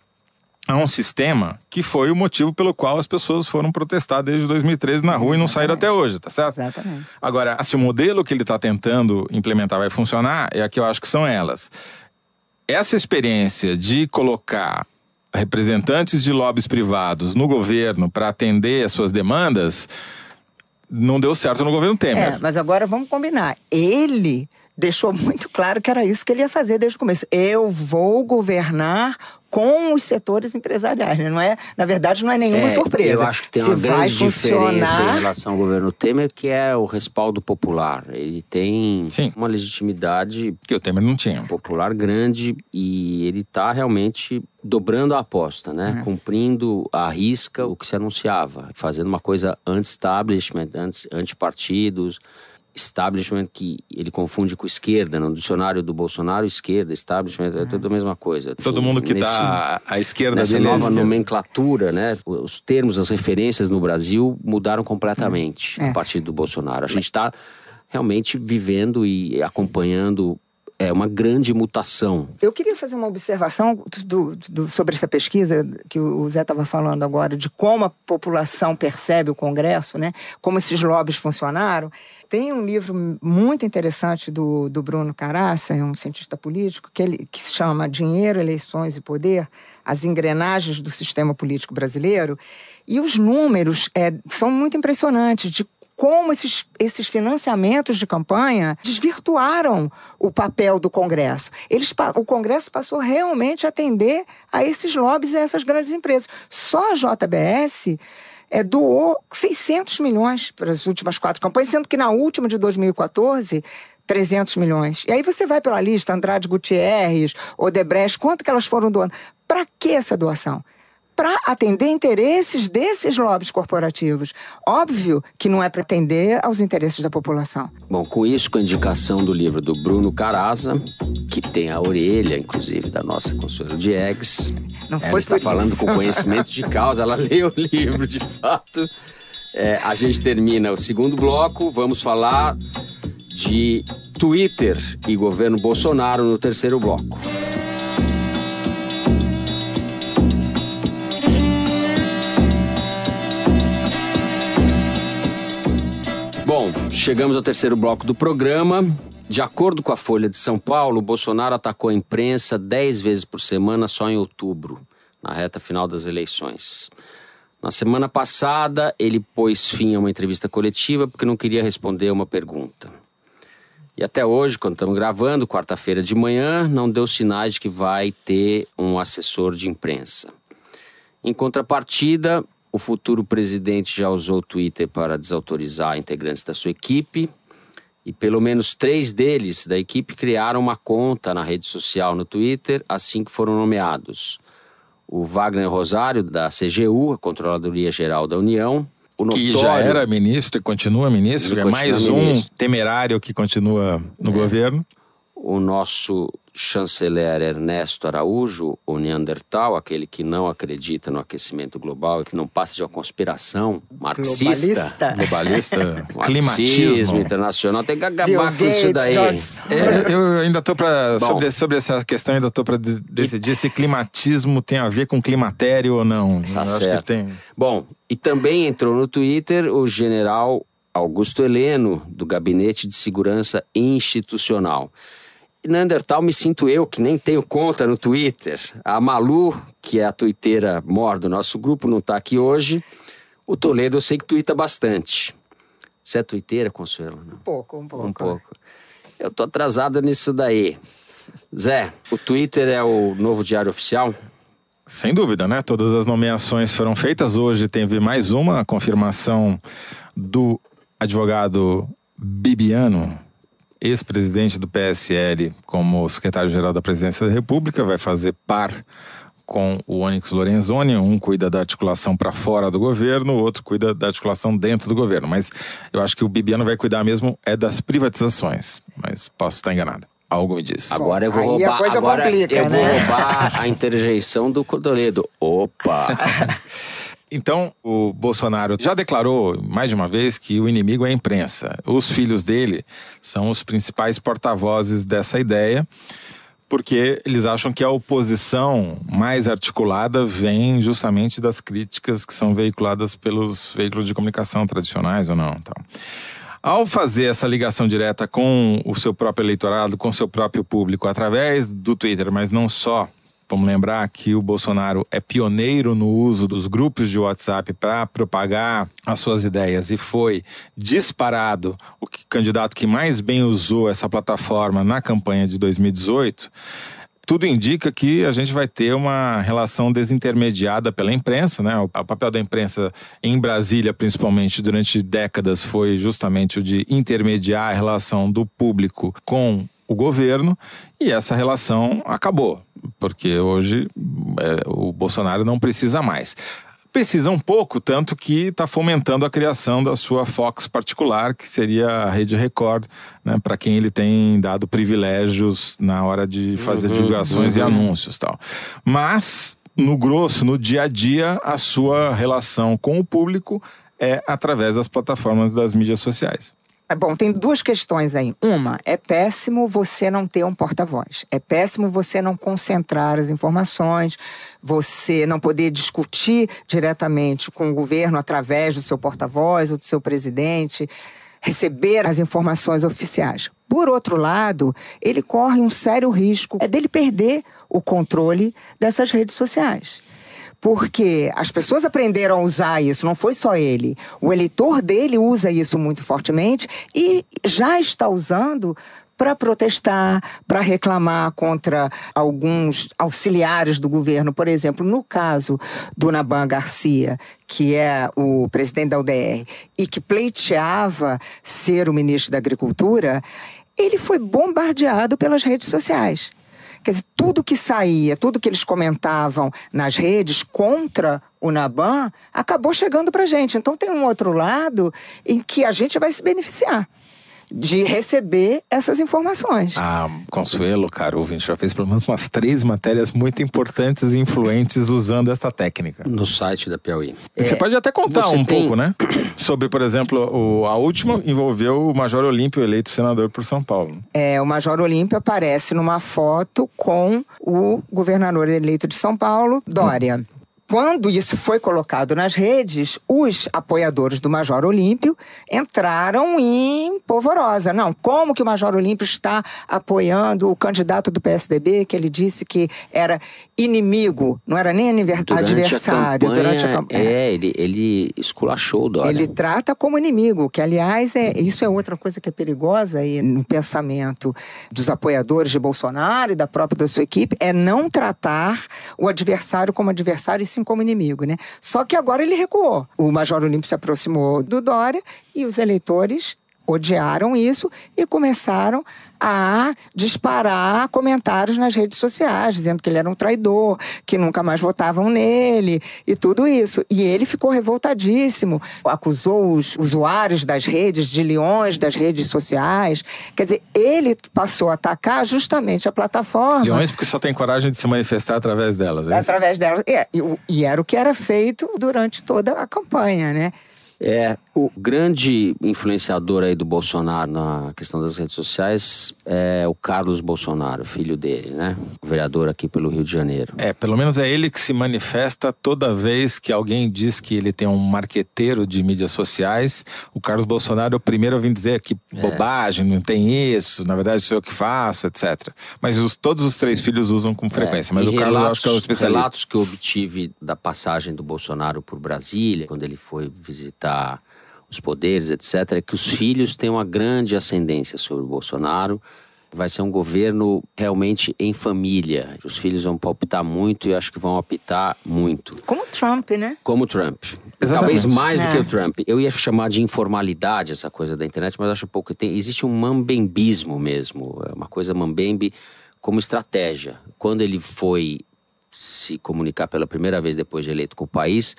[SPEAKER 3] a um sistema que foi o motivo pelo qual as pessoas foram protestar desde 2013 na rua Exatamente. e não saíram até hoje, tá certo?
[SPEAKER 4] Exatamente.
[SPEAKER 3] Agora, se o modelo que ele está tentando implementar vai funcionar, é a que eu acho que são elas. Essa experiência de colocar representantes de lobbies privados no governo para atender as suas demandas não deu certo no governo Temer.
[SPEAKER 4] É, mas agora vamos combinar. Ele deixou muito claro que era isso que ele ia fazer desde o começo. Eu vou governar com os setores empresariais, né? não é? Na verdade, não é nenhuma
[SPEAKER 2] é,
[SPEAKER 4] surpresa.
[SPEAKER 2] Eu acho que tem Se uma grande funcionar... diferença em relação ao governo Temer, que é o respaldo popular. Ele tem Sim. uma legitimidade
[SPEAKER 3] que o Temer não tinha,
[SPEAKER 2] popular grande e ele está realmente dobrando a aposta, né? Uhum. Cumprindo a risca o que se anunciava, fazendo uma coisa anti-establishment, anti-partidos. Anti establishment que ele confunde com esquerda. No dicionário do Bolsonaro, esquerda, establishment, é tudo a mesma coisa.
[SPEAKER 3] Todo mundo que está à esquerda
[SPEAKER 2] nessa nova nomenclatura, né? Os termos, as referências no Brasil mudaram completamente é. a partir do Bolsonaro. A gente está realmente vivendo e acompanhando é uma grande mutação.
[SPEAKER 4] Eu queria fazer uma observação do, do, sobre essa pesquisa que o Zé estava falando agora, de como a população percebe o Congresso, né? como esses lobbies funcionaram. Tem um livro muito interessante do, do Bruno Caraça, é um cientista político, que, ele, que se chama Dinheiro, Eleições e Poder, as engrenagens do sistema político brasileiro. E os números é, são muito impressionantes de como esses, esses financiamentos de campanha desvirtuaram o papel do Congresso. Eles, o Congresso passou realmente a atender a esses lobbies e a essas grandes empresas. Só a JBS é, doou 600 milhões para as últimas quatro campanhas, sendo que na última de 2014 300 milhões. E aí você vai pela lista, Andrade Gutierrez, Odebrecht, quanto que elas foram doando? Para que essa doação? Para atender interesses desses lobbies corporativos. Óbvio que não é para atender aos interesses da população.
[SPEAKER 2] Bom, com isso, com a indicação do livro do Bruno Caraza, que tem a orelha, inclusive, da nossa consultora de eggs. Não ela está falando isso. com conhecimento de causa, ela leu o livro de fato. É, a gente termina o segundo bloco, vamos falar de Twitter e governo Bolsonaro no terceiro bloco. Bom, chegamos ao terceiro bloco do programa. De acordo com a Folha de São Paulo, Bolsonaro atacou a imprensa dez vezes por semana só em outubro, na reta final das eleições. Na semana passada, ele pôs fim a uma entrevista coletiva porque não queria responder uma pergunta. E até hoje, quando estamos gravando, quarta-feira de manhã, não deu sinais de que vai ter um assessor de imprensa. Em contrapartida, o futuro presidente já usou o Twitter para desautorizar integrantes da sua equipe. E pelo menos três deles da equipe criaram uma conta na rede social no Twitter assim que foram nomeados. O Wagner Rosário, da CGU, a Controladoria Geral da União. O
[SPEAKER 3] notório, que já era ministro e continua ministro, é mais um temerário que continua no é. governo.
[SPEAKER 2] O nosso chanceler Ernesto Araújo, o Neandertal, aquele que não acredita no aquecimento global e que não passa de uma conspiração marxista,
[SPEAKER 4] globalista,
[SPEAKER 3] globalista climatismo
[SPEAKER 2] internacional, tem que acabar com isso daí.
[SPEAKER 3] É, eu ainda estou para sobre, sobre essa questão ainda estou para decidir e... se climatismo tem a ver com climatério ou não.
[SPEAKER 2] Tá eu certo. Bom, e também entrou no Twitter o general Augusto Heleno do Gabinete de Segurança Institucional. Neandertal me sinto eu, que nem tenho conta no Twitter. A Malu, que é a tuiteira mor do nosso grupo, não está aqui hoje. O Toledo eu sei que tuita bastante. Você é tuiteira, Consuelo?
[SPEAKER 4] Não? Um pouco, um pouco.
[SPEAKER 2] Um pouco. Eu tô atrasada nisso daí. Zé, o Twitter é o novo diário oficial?
[SPEAKER 3] Sem dúvida, né? Todas as nomeações foram feitas. Hoje teve mais uma confirmação do advogado Bibiano, ex-presidente do PSL como secretário-geral da Presidência da República, vai fazer par com o Onyx Lorenzoni, um cuida da articulação para fora do governo, o outro cuida da articulação dentro do governo. Mas eu acho que o Bibiano vai cuidar mesmo é das privatizações, mas posso estar enganado. Algo me diz.
[SPEAKER 2] Agora eu vou
[SPEAKER 4] Aí
[SPEAKER 2] roubar.
[SPEAKER 4] a coisa
[SPEAKER 2] agora
[SPEAKER 4] complica,
[SPEAKER 2] eu vou
[SPEAKER 4] né?
[SPEAKER 2] roubar a interjeição do Codoledo. Opa!
[SPEAKER 3] Então, o Bolsonaro já declarou mais de uma vez que o inimigo é a imprensa. Os filhos dele são os principais porta-vozes dessa ideia, porque eles acham que a oposição mais articulada vem justamente das críticas que são veiculadas pelos veículos de comunicação tradicionais ou não. Então. Ao fazer essa ligação direta com o seu próprio eleitorado, com o seu próprio público, através do Twitter, mas não só, Vamos lembrar que o Bolsonaro é pioneiro no uso dos grupos de WhatsApp para propagar as suas ideias e foi disparado o candidato que mais bem usou essa plataforma na campanha de 2018. Tudo indica que a gente vai ter uma relação desintermediada pela imprensa, né? O papel da imprensa em Brasília, principalmente durante décadas, foi justamente o de intermediar a relação do público com o governo e essa relação acabou, porque hoje é, o Bolsonaro não precisa mais. Precisa um pouco, tanto que está fomentando a criação da sua Fox particular, que seria a Rede Record, né, para quem ele tem dado privilégios na hora de fazer divulgações e anúncios tal. Mas, no grosso, no dia a dia, a sua relação com o público é através das plataformas das mídias sociais.
[SPEAKER 4] É bom, tem duas questões aí. Uma, é péssimo você não ter um porta-voz. É péssimo você não concentrar as informações, você não poder discutir diretamente com o governo através do seu porta-voz ou do seu presidente, receber as informações oficiais. Por outro lado, ele corre um sério risco é dele perder o controle dessas redes sociais. Porque as pessoas aprenderam a usar isso, não foi só ele. O eleitor dele usa isso muito fortemente e já está usando para protestar, para reclamar contra alguns auxiliares do governo. Por exemplo, no caso do Naban Garcia, que é o presidente da UDR e que pleiteava ser o ministro da Agricultura, ele foi bombardeado pelas redes sociais. Quer dizer, tudo que saía, tudo que eles comentavam nas redes contra o Naban acabou chegando para gente. Então tem um outro lado em que a gente vai se beneficiar de receber essas informações.
[SPEAKER 3] A Consuelo, cara, ouvinte, já fez pelo menos umas três matérias muito importantes e influentes usando essa técnica.
[SPEAKER 2] No site da Piauí.
[SPEAKER 3] Você pode até contar um
[SPEAKER 2] tem-
[SPEAKER 3] pouco, né? Sobre, por exemplo, o- a última envolveu o Major Olímpio, eleito senador por São Paulo.
[SPEAKER 4] É, o Major Olímpio aparece numa foto com o governador eleito de São Paulo, Dória. Quando isso foi colocado nas redes, os apoiadores do Major Olímpio entraram em polvorosa. Não, como que o Major Olímpio está apoiando o candidato do PSDB, que ele disse que era inimigo, não era nem
[SPEAKER 2] Durante
[SPEAKER 4] adversário
[SPEAKER 2] a campanha,
[SPEAKER 4] durante a campanha.
[SPEAKER 2] É, ele, ele esculachou o Dória.
[SPEAKER 4] Ele trata como inimigo, que aliás é isso é outra coisa que é perigosa aí no pensamento dos apoiadores de Bolsonaro e da própria da sua equipe é não tratar o adversário como adversário e sim como inimigo, né? Só que agora ele recuou. O Major Olímpio se aproximou do Dória e os eleitores odiaram isso e começaram a disparar comentários nas redes sociais, dizendo que ele era um traidor, que nunca mais votavam nele e tudo isso. E ele ficou revoltadíssimo, acusou os usuários das redes, de leões das redes sociais. Quer dizer, ele passou a atacar justamente a plataforma.
[SPEAKER 3] Leões, porque só tem coragem de se manifestar através delas. É?
[SPEAKER 4] Através dela. É, e, o- e era o que era feito durante toda a campanha, né?
[SPEAKER 2] É, o grande influenciador aí do Bolsonaro na questão das redes sociais é o Carlos Bolsonaro, filho dele, né? O vereador aqui pelo Rio de Janeiro.
[SPEAKER 3] É, pelo menos é ele que se manifesta toda vez que alguém diz que ele tem um marqueteiro de mídias sociais. O Carlos Bolsonaro é o primeiro a vir dizer que bobagem, não tem isso, na verdade sou eu que faço, etc. Mas os- todos os três filhos usam com frequência. Mas
[SPEAKER 2] É, E
[SPEAKER 3] o Carlos eu acho que é o especialista.
[SPEAKER 2] Relatos que eu obtive da passagem do Bolsonaro por Brasília, quando ele foi visitar os poderes, etc., é que os filhos têm uma grande ascendência sobre o Bolsonaro. vai ser um governo realmente em família. Os filhos vão palpitar muito e acho que vão apitar muito.
[SPEAKER 4] Como Trump, né?
[SPEAKER 2] Como Trump.
[SPEAKER 3] Exatamente.
[SPEAKER 2] Talvez mais do
[SPEAKER 4] É.
[SPEAKER 2] que o Trump. Eu ia chamar de informalidade essa coisa da internet, mas acho pouco. Tem, existe um mambembismo mesmo. É uma coisa mambembe como estratégia. Quando ele foi se comunicar pela primeira vez depois de eleito com o país,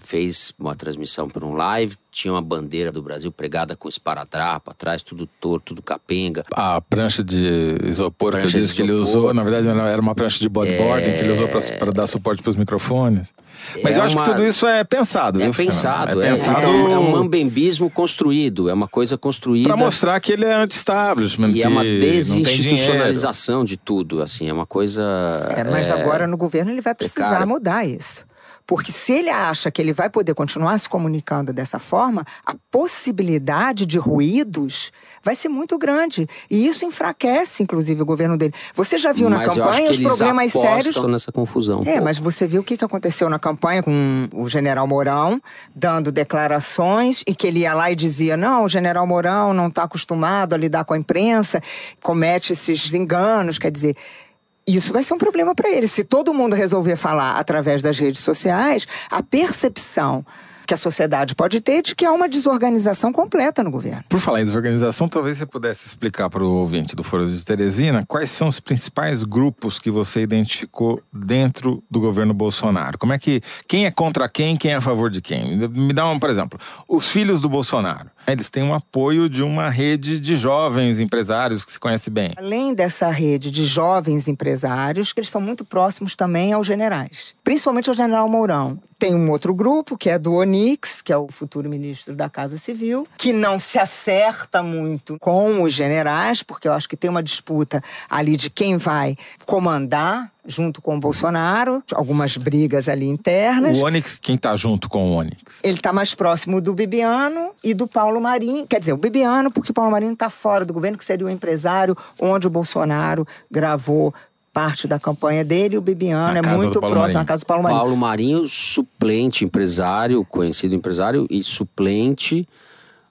[SPEAKER 2] fez uma transmissão por um live, tinha uma bandeira do Brasil pregada com esparadrapo atrás, tudo torto, tudo capenga.
[SPEAKER 3] A prancha de isopor
[SPEAKER 2] Prancha
[SPEAKER 3] que eu disse que ele usou, na verdade era uma prancha de bodyboarding que ele usou para dar suporte para os microfones. Mas
[SPEAKER 2] É
[SPEAKER 3] eu acho
[SPEAKER 2] uma-
[SPEAKER 3] que tudo isso é pensado,
[SPEAKER 2] É
[SPEAKER 3] viu,
[SPEAKER 2] pensado,
[SPEAKER 3] é
[SPEAKER 2] é,
[SPEAKER 3] pensado
[SPEAKER 2] é um, é um mambembismo construído, é uma coisa construída.
[SPEAKER 3] para mostrar que ele é anti-establishment,
[SPEAKER 2] E é uma desinstitucionalização de tudo, assim, é uma coisa...
[SPEAKER 4] É, mas
[SPEAKER 2] é,
[SPEAKER 4] agora no governo ele vai precisar
[SPEAKER 2] precária.
[SPEAKER 4] mudar isso. Porque se ele acha que ele vai poder continuar se comunicando dessa forma, a possibilidade de ruídos vai ser muito grande. E isso enfraquece, inclusive, o governo dele. Você já viu na
[SPEAKER 2] mas eu acho
[SPEAKER 4] campanha
[SPEAKER 2] que
[SPEAKER 4] os problemas sérios.
[SPEAKER 2] nessa confusão.
[SPEAKER 4] É,
[SPEAKER 2] pouco.
[SPEAKER 4] mas você viu o que que aconteceu na campanha com o general Mourão, dando declarações e que ele ia lá e dizia: não, o general Mourão não está acostumado a lidar com a imprensa, comete esses enganos. Quer dizer, isso vai ser um problema para ele. Se todo mundo resolver falar através das redes sociais, a percepção que a sociedade pode ter de que há uma desorganização completa no governo.
[SPEAKER 3] Por falar em desorganização, talvez você pudesse explicar para o ouvinte do Foro de Teresina quais são os principais grupos que você identificou dentro do governo Bolsonaro. Como é que. Quem é contra quem, quem é a favor de quem? Me dá um, por exemplo, os filhos do Bolsonaro. Eles têm um apoio de uma rede de jovens empresários que se conhece bem.
[SPEAKER 4] Além dessa rede de jovens empresários, que eles são muito próximos também aos generais, principalmente ao general Mourão. Tem um outro grupo, que é do Onix, que é o futuro ministro da Casa Civil, que não se acerta muito com os generais, porque eu acho que tem uma disputa ali de quem vai comandar junto com o Bolsonaro, algumas brigas ali internas.
[SPEAKER 3] O Onyx, quem tá junto com o Onyx?
[SPEAKER 4] Ele está mais próximo do Bibiano e do Paulo Marinho. Quer dizer, o Bibiano, porque o Paulo Marinho está fora do governo, que seria o empresário onde o Bolsonaro gravou parte da campanha dele. E o Bibiano
[SPEAKER 3] Na
[SPEAKER 4] é muito próximo
[SPEAKER 3] Marinho.
[SPEAKER 4] na casa do Paulo Marinho.
[SPEAKER 2] Paulo Marinho, suplente empresário, conhecido empresário e suplente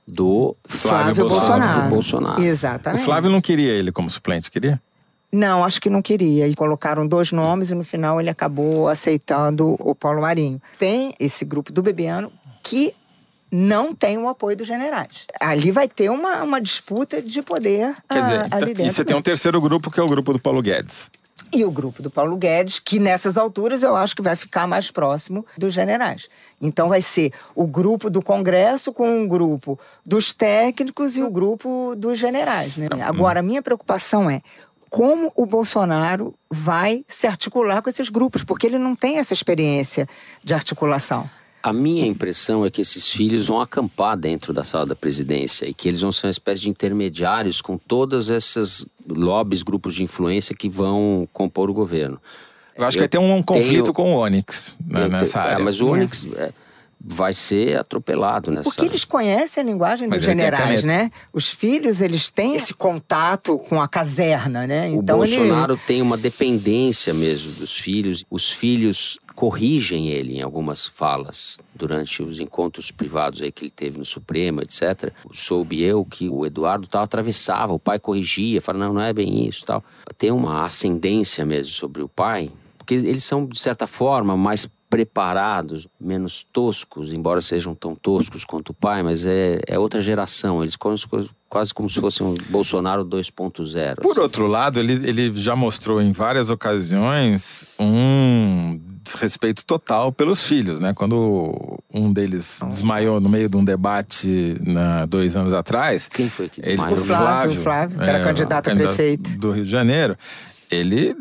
[SPEAKER 2] do
[SPEAKER 4] Flávio,
[SPEAKER 3] Flávio
[SPEAKER 4] Bolsonaro.
[SPEAKER 2] Bolsonaro.
[SPEAKER 3] O
[SPEAKER 4] Exatamente.
[SPEAKER 3] Flávio não queria ele como suplente, queria?
[SPEAKER 4] Não, acho que não queria. E colocaram dois nomes e no final ele acabou aceitando o Paulo Marinho. Tem esse grupo do Bebiano que não tem o apoio dos generais. Ali vai ter uma, uma disputa de poder
[SPEAKER 3] Quer
[SPEAKER 4] ah,
[SPEAKER 3] dizer,
[SPEAKER 4] ali
[SPEAKER 3] então-
[SPEAKER 4] dentro.
[SPEAKER 3] e você tem um terceiro grupo que é o grupo do Paulo Guedes.
[SPEAKER 4] E o grupo do Paulo Guedes, que nessas alturas eu acho que vai ficar mais próximo dos generais. Então vai ser o grupo do Congresso com o grupo dos técnicos e o grupo dos generais. Né? Agora, a minha preocupação é como o Bolsonaro vai se articular com esses grupos, porque ele não tem essa experiência de articulação.
[SPEAKER 2] A minha impressão é que esses filhos vão acampar dentro da sala da presidência e que eles vão ser uma espécie de intermediários com todas essas lobbies, grupos de influência que vão compor o governo.
[SPEAKER 3] Eu acho
[SPEAKER 2] Eu
[SPEAKER 3] que vai ter um conflito
[SPEAKER 2] tenho-
[SPEAKER 3] com o Onyx né, nessa
[SPEAKER 2] é,
[SPEAKER 3] área.
[SPEAKER 2] mas o Onyx é, vai ser atropelado nessa.
[SPEAKER 4] Porque eles conhecem a linguagem dos
[SPEAKER 3] Mas ele a
[SPEAKER 4] generais, né? Os filhos, eles têm esse contato com a caserna, né?
[SPEAKER 2] O
[SPEAKER 4] Então ele
[SPEAKER 2] Bolsonaro tem uma dependência mesmo dos filhos. Os filhos corrigem ele em algumas falas durante os encontros privados aí que ele teve no Supremo, etc. Soube eu que o Eduardo tal atravessava, o pai corrigia, falava não, não é bem isso, tal. Tem uma ascendência mesmo sobre o pai, porque eles são de certa forma mais preparados, menos toscos, embora sejam tão toscos quanto o pai, mas é, é outra geração. Eles quase, quase como se fossem um Bolsonaro 2.0.
[SPEAKER 3] Por
[SPEAKER 2] assim.
[SPEAKER 3] outro lado, ele, ele já mostrou em várias ocasiões um desrespeito total pelos filhos, né? Quando um deles desmaiou no meio de um debate na, dois anos atrás.
[SPEAKER 2] Quem foi que
[SPEAKER 3] ele-
[SPEAKER 2] desmaiou?
[SPEAKER 4] O Flávio, o Flávio, que era candidato a prefeito.
[SPEAKER 3] do Rio de Janeiro. Ele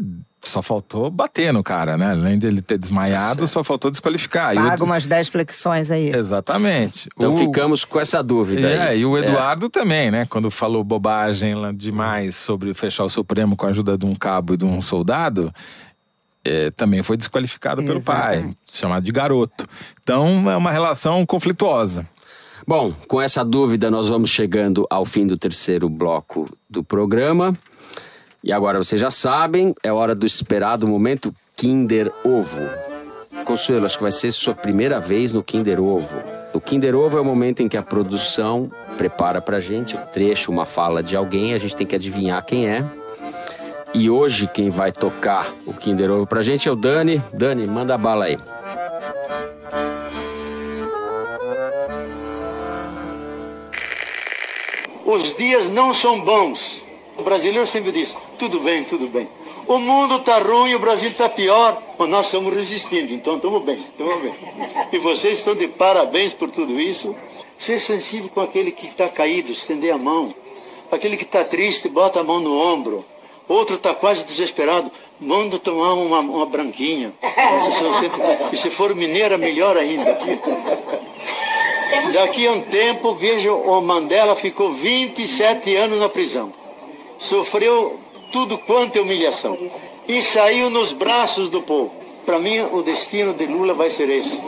[SPEAKER 3] só faltou bater no cara, né? Além de ele ter desmaiado,
[SPEAKER 2] Tá
[SPEAKER 3] só faltou desqualificar. E o-
[SPEAKER 4] Paga umas 10 flexões aí.
[SPEAKER 3] Exatamente.
[SPEAKER 2] Então
[SPEAKER 3] O-
[SPEAKER 2] ficamos com essa dúvida
[SPEAKER 3] É,
[SPEAKER 2] aí.
[SPEAKER 3] e o Eduardo também, né? Quando falou bobagem lá demais sobre fechar o Supremo com a ajuda de um cabo e de um soldado, é, também foi desqualificado pelo pai,
[SPEAKER 4] Exatamente.
[SPEAKER 3] chamado de garoto. Então é uma relação conflituosa.
[SPEAKER 2] Bom, com essa dúvida nós vamos chegando ao fim do terceiro bloco do programa. E agora vocês já sabem, é hora do esperado momento Kinder Ovo. Consuelo, acho que vai ser sua primeira vez no Kinder Ovo. O Kinder Ovo é o momento em que a produção prepara pra gente um trecho, uma fala de alguém, a gente tem que adivinhar quem é. E hoje quem vai tocar o Kinder Ovo pra gente é o Dani. Dani, manda bala aí.
[SPEAKER 1] Os dias não são bons. O brasileiro sempre diz: tudo bem, tudo bem. O mundo está ruim, o Brasil está pior, mas nós estamos resistindo, então estamos bem, estamos bem. E vocês estão de parabéns por tudo isso. Ser sensível com aquele que está caído, estender a mão. Aquele que está triste, bota a mão no ombro. Outro está quase desesperado, manda tomar uma, uma branquinha. Sempre... E se for mineira, melhor ainda. Daqui a um tempo, veja, o Mandela ficou 27 anos na prisão. Sofreu tudo quanto é humilhação. E saiu nos braços do povo. Para mim, o destino de Lula vai ser esse.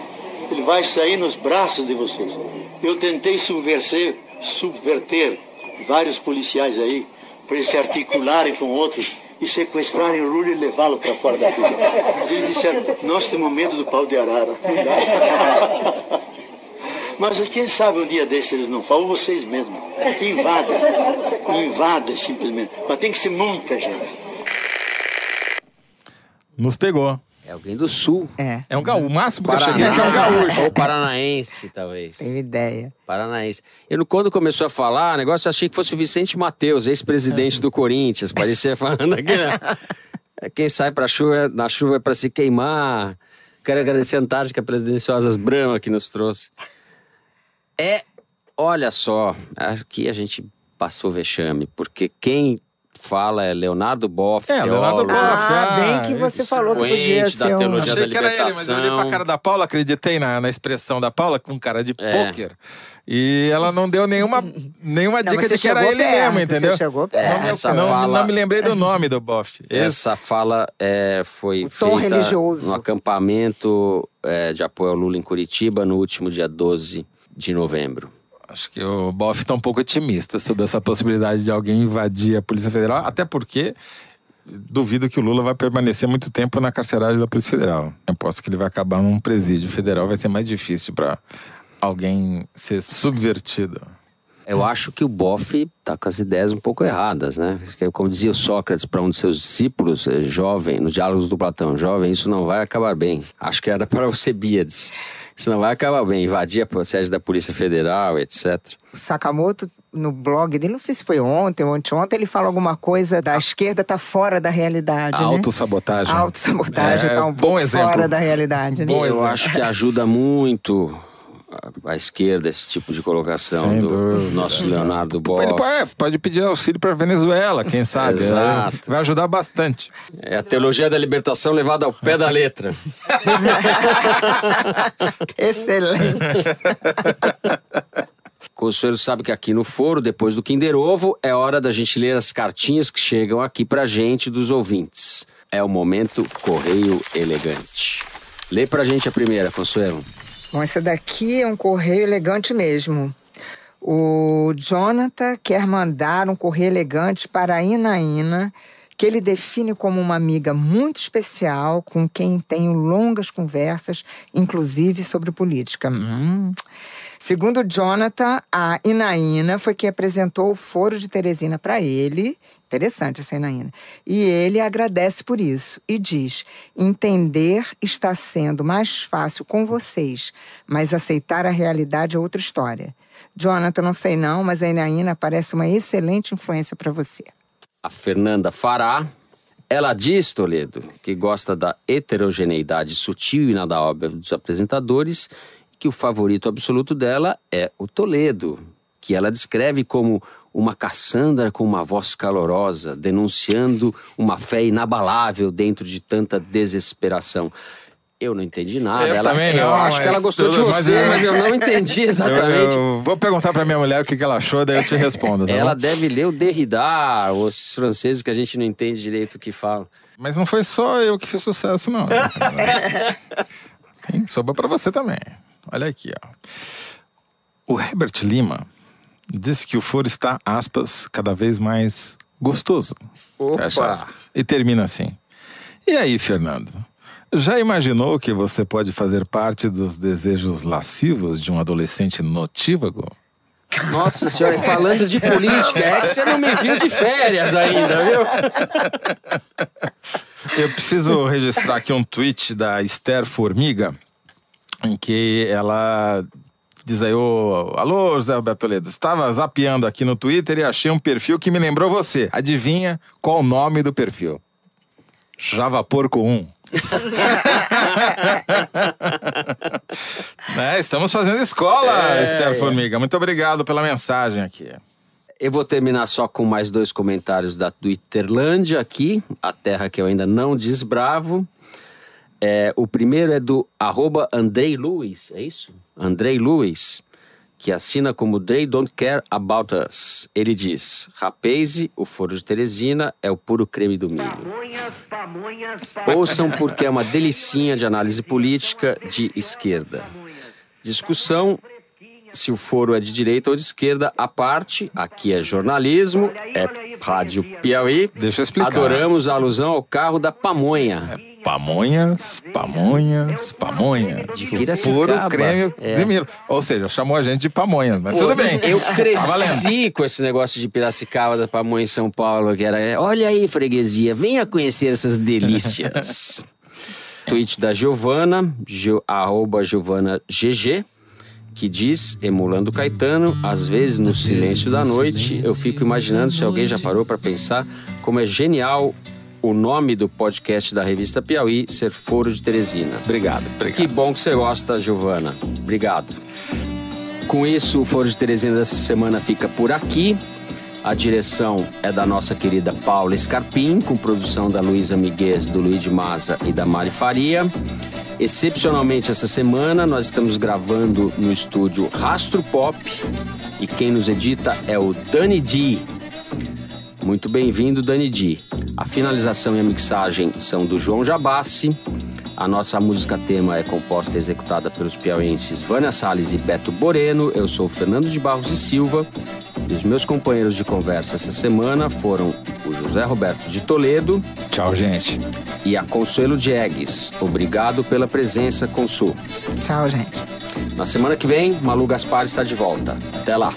[SPEAKER 1] Ele vai sair nos braços de vocês. Eu tentei subverter, subverter vários policiais aí, para eles se articularem com outros e sequestrarem o Lula e levá-lo para fora da prisão. Mas eles disseram, nós temos medo do pau de arara. Mas quem sabe um dia desses eles não falam, vocês mesmos. Invadem. Invadem simplesmente. Mas tem que ser muita gente.
[SPEAKER 3] Nos pegou.
[SPEAKER 2] É alguém do sul.
[SPEAKER 4] É,
[SPEAKER 3] É um gaúcho. O máximo que eu
[SPEAKER 2] Paraná.
[SPEAKER 3] cheguei aqui é um gaúcho.
[SPEAKER 2] Ou paranaense, talvez.
[SPEAKER 4] tenho ideia.
[SPEAKER 2] Paranaense. Eu, quando começou a falar, o negócio eu achei que fosse o Vicente Matheus, ex-presidente do Corinthians. Parecia falando aqui, né? Quem sai pra chuva, na chuva é pra se queimar. Quero agradecer a Antártica pelas deliciosas Brahma que nos trouxe. É, olha só, aqui a gente passou vexame, porque quem fala é Leonardo Boff,
[SPEAKER 3] É, Leonardo Boff.
[SPEAKER 4] Ah,
[SPEAKER 3] ah,
[SPEAKER 4] bem que você falou que podia ser um...
[SPEAKER 2] teologia
[SPEAKER 3] Achei
[SPEAKER 2] da
[SPEAKER 3] que era ele, mas eu olhei pra cara da Paula, acreditei na, na expressão da Paula com cara de
[SPEAKER 2] É.
[SPEAKER 3] pôquer. E ela não deu nenhuma, nenhuma
[SPEAKER 4] Não,
[SPEAKER 3] dica de que era ele
[SPEAKER 4] perto,
[SPEAKER 3] mesmo, entendeu?
[SPEAKER 4] Você chegou
[SPEAKER 3] Não,
[SPEAKER 4] perto.
[SPEAKER 3] me-
[SPEAKER 2] Essa
[SPEAKER 3] não,
[SPEAKER 2] fala-
[SPEAKER 3] não me lembrei do nome do Boff.
[SPEAKER 2] Essa
[SPEAKER 3] Esse-
[SPEAKER 2] fala é, foi
[SPEAKER 4] O tom
[SPEAKER 2] feita
[SPEAKER 4] religioso.
[SPEAKER 2] no acampamento é, de apoio ao Lula em Curitiba no último dia 12 de novembro.
[SPEAKER 3] Acho que o Boff está um pouco otimista sobre essa possibilidade de alguém invadir a Polícia Federal, até porque duvido que o Lula vai permanecer muito tempo na carceragem da Polícia Federal. Aposto que ele vai acabar num presídio federal, vai ser mais difícil para alguém ser subvertido.
[SPEAKER 2] Eu acho que o Boff tá com as ideias um pouco erradas, né? Como dizia o Sócrates para um de seus discípulos, é, jovem, nos diálogos do Platão, jovem, isso não vai acabar bem. Acho que era para você, Bíades. Isso não vai acabar bem. Invadir a sede da Polícia Federal, etc.
[SPEAKER 4] O Sakamoto, no blog dele, não sei se foi ontem ou anteontem, ele fala alguma coisa da esquerda tá fora da realidade,
[SPEAKER 3] A
[SPEAKER 4] né?
[SPEAKER 3] autossabotagem.
[SPEAKER 4] A autossabotagem
[SPEAKER 3] É,
[SPEAKER 4] tá um
[SPEAKER 3] bom
[SPEAKER 4] pouco
[SPEAKER 3] exemplo.
[SPEAKER 4] fora da realidade, né?
[SPEAKER 3] Bom
[SPEAKER 2] Eu acho que ajuda muito a, a esquerda esse tipo de colocação
[SPEAKER 3] Sem
[SPEAKER 2] do,
[SPEAKER 3] dúvida.
[SPEAKER 2] nosso Leonardo Boff.
[SPEAKER 3] Ele pode, é, pode pedir auxílio para Venezuela, quem sabe.
[SPEAKER 2] Exato.
[SPEAKER 3] É, Vai ajudar bastante.
[SPEAKER 2] É a teologia da libertação levada ao pé da letra.
[SPEAKER 4] Excelente.
[SPEAKER 2] Consuelo sabe que aqui no foro, depois do Kinder Ovo, é hora da gente ler as cartinhas que chegam aqui pra gente dos ouvintes. É o momento Correio Elegante. Lê pra gente a primeira, Consuelo.
[SPEAKER 4] Bom, esse daqui é um correio elegante mesmo. O Jonathan quer mandar um correio elegante para a Inaína, que ele define como uma amiga muito especial, com quem tenho longas conversas, inclusive sobre política. Hum. Segundo Jonathan, a Inaína foi quem apresentou o Foro de Teresina para ele. Interessante essa Inaína. E ele agradece por isso e diz: entender está sendo mais fácil com vocês, mas aceitar a realidade é outra história. Jonathan, não sei não, mas a Inaína parece uma excelente influência para você.
[SPEAKER 2] A Fernanda Fará. Ela diz, Toledo, que gosta da heterogeneidade sutil e nada óbvia dos apresentadores que o favorito absoluto dela é o Toledo, que ela descreve como uma Cassandra com uma voz calorosa, denunciando uma fé inabalável dentro de tanta desesperação. Eu não entendi nada.
[SPEAKER 3] Eu
[SPEAKER 2] ela,
[SPEAKER 3] também
[SPEAKER 2] eu
[SPEAKER 3] não,
[SPEAKER 2] acho que ela gostou de você,
[SPEAKER 3] eu-
[SPEAKER 2] mas eu não entendi
[SPEAKER 3] Eu,
[SPEAKER 2] exatamente.
[SPEAKER 3] eu vou perguntar para minha mulher o que, que ela achou, daí eu te respondo. tá
[SPEAKER 2] Ela
[SPEAKER 3] bom?
[SPEAKER 2] deve ler o Derrida, os franceses que a gente não entende direito o que falam.
[SPEAKER 3] Mas não foi só eu que fiz sucesso, não. Tem, sobrou para você também. Olha aqui, ó. O Herbert Lima disse que o foro está, aspas, cada vez mais gostoso.
[SPEAKER 2] Opa!
[SPEAKER 3] Fecha aspas. E termina assim. E aí, Fernando? Já imaginou que você pode fazer parte dos desejos lascivos de um adolescente notívago?
[SPEAKER 2] Nossa senhora, falando de política, é que você não me viu de férias ainda, viu?
[SPEAKER 3] Eu preciso registrar aqui um tweet da Esther Formiga, em que ela diz aí, ô, alô, José Roberto Toledo, estava zapeando aqui no Twitter e achei um perfil que me lembrou você. Adivinha qual o nome do perfil? Java Porco 1. né? Estamos fazendo escola,
[SPEAKER 2] É.
[SPEAKER 3] Esther Formiga. Muito obrigado pela mensagem aqui.
[SPEAKER 2] Eu vou terminar só com mais dois comentários da Twitterlândia aqui, a terra que eu ainda não desbravo. É, o primeiro é do arroba Andrei Luiz, é isso? Andrei Luiz, que assina como They Don't Care About Us. Ele diz, Rapaze, o Foro de Teresina é o puro creme do milho. Ouçam porque é uma delicinha de análise política de esquerda. Discussão se o foro é de direita ou de esquerda, à parte, aqui é jornalismo, é Rádio Piauí.
[SPEAKER 3] Deixa eu explicar.
[SPEAKER 2] Adoramos a alusão ao carro da pamonha.
[SPEAKER 3] Pamonhas, pamonhas, pamonhas.
[SPEAKER 2] De
[SPEAKER 3] O
[SPEAKER 2] Piracicaba.
[SPEAKER 3] Puro creme
[SPEAKER 2] É.
[SPEAKER 3] de milho. Ou seja, chamou a gente de pamonhas, mas tudo bem.
[SPEAKER 2] Eu
[SPEAKER 3] Tá
[SPEAKER 2] cresci com esse negócio de Piracicaba da pamonha em São Paulo, que era, é, olha aí, freguesia, venha conhecer essas delícias. Tweet da Giovana, Gio, arroba Giovana GG, que diz, emulando Caetano, às vezes no silêncio da noite, eu fico imaginando se alguém já parou para pensar como é genial o nome do podcast da revista Piauí ser Foro de Teresina.
[SPEAKER 3] Obrigado, obrigado.
[SPEAKER 2] Que bom que você gosta, Giovana. Obrigado. Com isso, o Foro de Teresina dessa semana fica por aqui. A direção é da nossa querida Paula Scarpim, com produção da Luísa Miguez, do Luiz de Maza e da Mari Faria. Excepcionalmente essa semana, nós estamos gravando no estúdio Rastro Pop e quem nos edita é o Dani D. Muito bem-vindo, Dani D. A finalização e a mixagem são do João Jabassi. A nossa música tema é composta e executada pelos piauienses Vânia Salles e Beto Boreno. Eu sou o Fernando de Barros e Silva. E os meus companheiros de conversa essa semana foram o José Roberto de Toledo
[SPEAKER 3] Tchau, gente.
[SPEAKER 2] e a Consuelo Diegues. Obrigado pela presença, Consul.
[SPEAKER 4] Tchau, gente.
[SPEAKER 2] Na semana que vem, Malu Gaspar está de volta. Até lá.